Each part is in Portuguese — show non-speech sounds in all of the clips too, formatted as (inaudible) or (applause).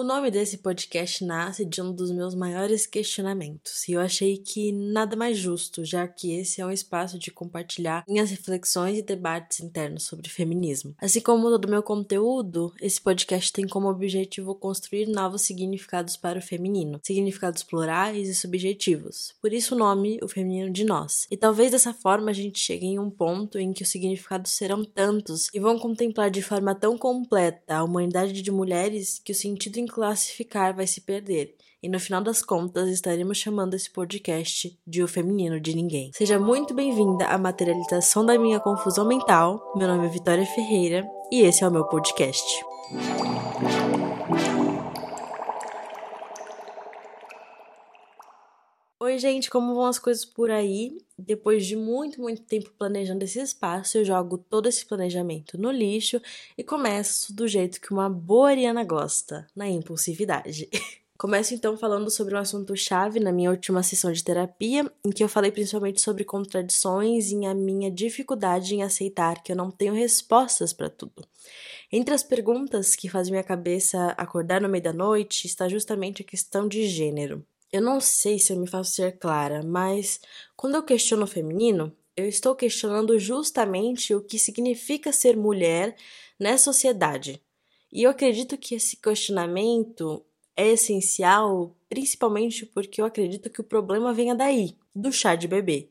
O nome desse podcast nasce de um dos meus maiores questionamentos, e eu achei que nada mais justo, já que esse é um espaço de compartilhar minhas reflexões e debates internos sobre feminismo. Assim como todo o meu conteúdo, esse podcast tem como objetivo construir novos significados para o feminino, significados plurais e subjetivos. Por isso o nome, o feminino de nós. E talvez dessa forma a gente chegue em um ponto em que os significados serão tantos e vão contemplar de forma tão completa a humanidade de mulheres que o sentido classificar vai se perder. E no final das contas, estaremos chamando esse podcast de O Feminino de Ninguém. Seja muito bem-vinda à materialização da minha confusão mental. Meu nome é Vitória Ferreira e esse é o meu podcast. Oi, gente, como vão as coisas por aí? Depois de muito, muito tempo planejando esse espaço, eu jogo todo esse planejamento no lixo e começo do jeito que uma boa Ariana gosta, na impulsividade. (laughs) Começo então falando sobre um assunto chave na minha última sessão de terapia, em que eu falei principalmente sobre contradições e a minha dificuldade em aceitar que eu não tenho respostas para tudo. Entre as perguntas que fazem minha cabeça acordar no meio da noite está justamente a questão de gênero. Eu não sei se eu me faço ser clara, mas quando eu questiono o feminino, eu estou questionando justamente o que significa ser mulher nessa sociedade. E eu acredito que esse questionamento é essencial, principalmente porque eu acredito que o problema venha daí, do chá de bebê.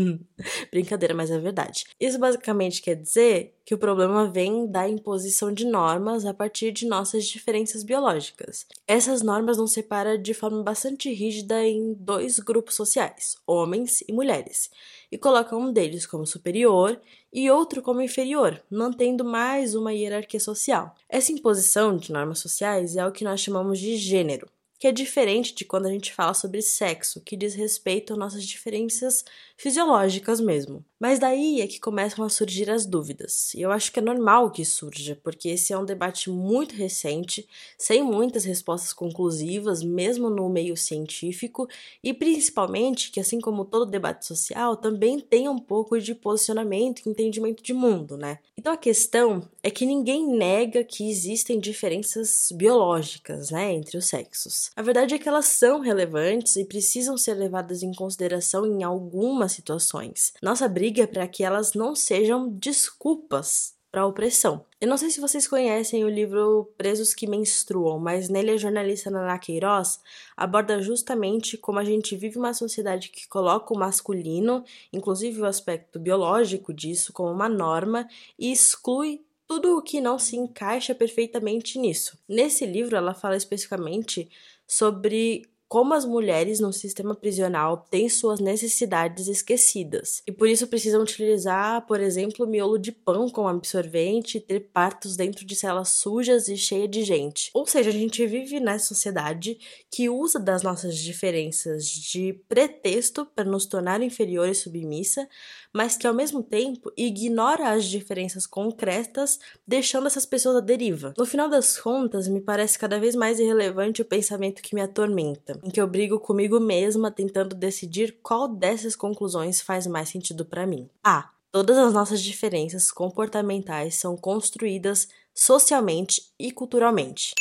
(laughs) Brincadeira, mas é verdade. Isso basicamente quer dizer que o problema vem da imposição de normas a partir de nossas diferenças biológicas. Essas normas nos separam de forma bastante rígida em dois grupos sociais, homens e mulheres, e colocam um deles como superior e outro como inferior, mantendo mais uma hierarquia social. Essa imposição de normas sociais é o que nós chamamos de gênero que é diferente de quando a gente fala sobre sexo, que diz respeito às nossas diferenças fisiológicas mesmo. Mas daí é que começam a surgir as dúvidas. E eu acho que é normal que surja, porque esse é um debate muito recente, sem muitas respostas conclusivas, mesmo no meio científico, e principalmente que, assim como todo debate social, também tem um pouco de posicionamento e entendimento de mundo, né? Então a questão é que ninguém nega que existem diferenças biológicas, né, entre os sexos. A verdade é que elas são relevantes e precisam ser levadas em consideração em algumas situações. Nossa briga briga para que elas não sejam desculpas para a opressão. Eu não sei se vocês conhecem o livro Presos que Menstruam, mas nele a jornalista Nana Queiroz aborda justamente como a gente vive uma sociedade que coloca o masculino, inclusive o aspecto biológico disso, como uma norma e exclui tudo o que não se encaixa perfeitamente nisso. Nesse livro, ela fala especificamente sobre como as mulheres no sistema prisional têm suas necessidades esquecidas e por isso precisam utilizar, por exemplo, miolo de pão como absorvente e ter partos dentro de celas sujas e cheias de gente. Ou seja, a gente vive nessa sociedade que usa das nossas diferenças de pretexto para nos tornar inferior e submissa, mas que ao mesmo tempo ignora as diferenças concretas, deixando essas pessoas à deriva. No final das contas, me parece cada vez mais irrelevante o pensamento que me atormenta, em que eu brigo comigo mesma tentando decidir qual dessas conclusões faz mais sentido para mim. A. Todas as nossas diferenças comportamentais são construídas socialmente e culturalmente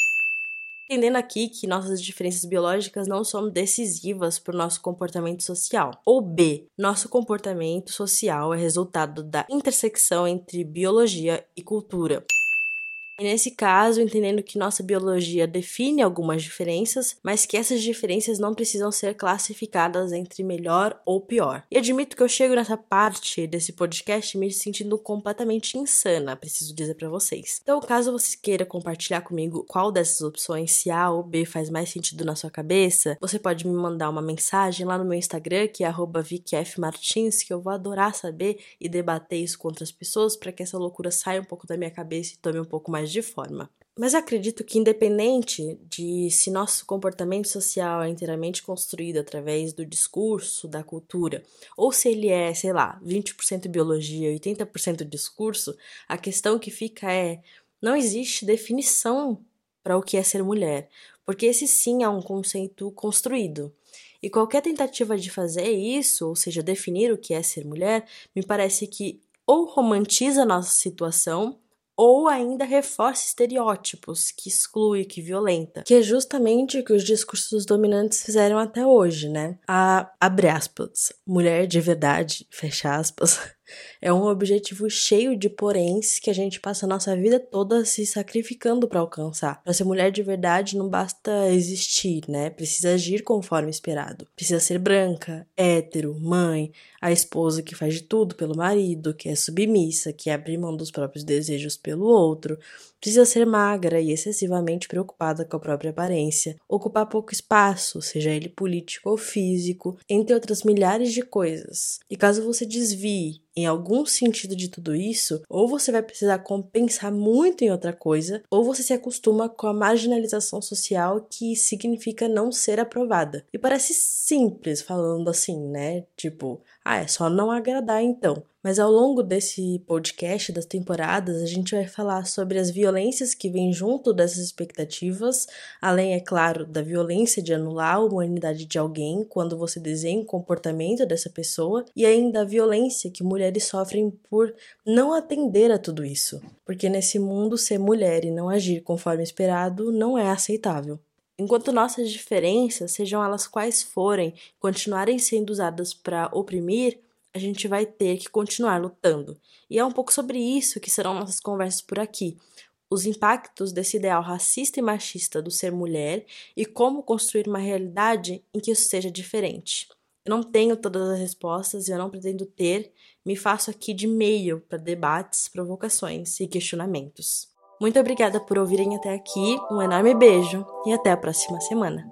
entendendo aqui que nossas diferenças biológicas não são decisivas para o nosso comportamento social. Ou B, nosso comportamento social é resultado da intersecção entre biologia e cultura. E nesse caso, entendendo que nossa biologia define algumas diferenças, mas que essas diferenças não precisam ser classificadas entre melhor ou pior. E admito que eu chego nessa parte desse podcast me sentindo completamente insana, preciso dizer para vocês. Então, caso você queira compartilhar comigo qual dessas opções, se A ou B faz mais sentido na sua cabeça, você pode me mandar uma mensagem lá no meu Instagram, que é @vicfmartins, que eu vou adorar saber e debater isso com outras pessoas para que essa loucura saia um pouco da minha cabeça e tome um pouco mais de forma. Mas acredito que, independente de se nosso comportamento social é inteiramente construído através do discurso, da cultura, ou se ele é, sei lá, 20% biologia e 80% discurso, a questão que fica é: não existe definição para o que é ser mulher, porque esse sim é um conceito construído. E qualquer tentativa de fazer isso, ou seja, definir o que é ser mulher, me parece que ou romantiza a nossa situação ou ainda reforça estereótipos, que exclui, que violenta, que é justamente o que os discursos dominantes fizeram até hoje, né? A, abre aspas, mulher de verdade, fecha aspas, é um objetivo cheio de poréns que a gente passa a nossa vida toda se sacrificando para alcançar. Para ser mulher de verdade não basta existir, né? Precisa agir conforme esperado. Precisa ser branca, hétero, mãe, a esposa que faz de tudo pelo marido, que é submissa, que abre mão dos próprios desejos pelo outro, precisa ser magra e excessivamente preocupada com a própria aparência, ocupar pouco espaço, seja ele político ou físico, entre outras milhares de coisas. E caso você desvie em algum sentido de tudo isso, ou você vai precisar compensar muito em outra coisa, ou você se acostuma com a marginalização social que significa não ser aprovada. E parece simples falando assim, né? Tipo, ah, é só não agradar então. Mas ao longo desse podcast, das temporadas, a gente vai falar sobre as violências que vêm junto dessas expectativas, além, é claro, da violência de anular a humanidade de alguém quando você desenha o comportamento dessa pessoa, e ainda a violência que mulheres sofrem por não atender a tudo isso. Porque nesse mundo, ser mulher e não agir conforme esperado não é aceitável. Enquanto nossas diferenças, sejam elas quais forem, continuarem sendo usadas para oprimir, a gente vai ter que continuar lutando. E é um pouco sobre isso que serão nossas conversas por aqui. Os impactos desse ideal racista e machista do ser mulher e como construir uma realidade em que isso seja diferente. Eu não tenho todas as respostas e eu não pretendo ter, me faço aqui de meio para debates, provocações e questionamentos. Muito obrigada por ouvirem até aqui, um enorme beijo e até a próxima semana.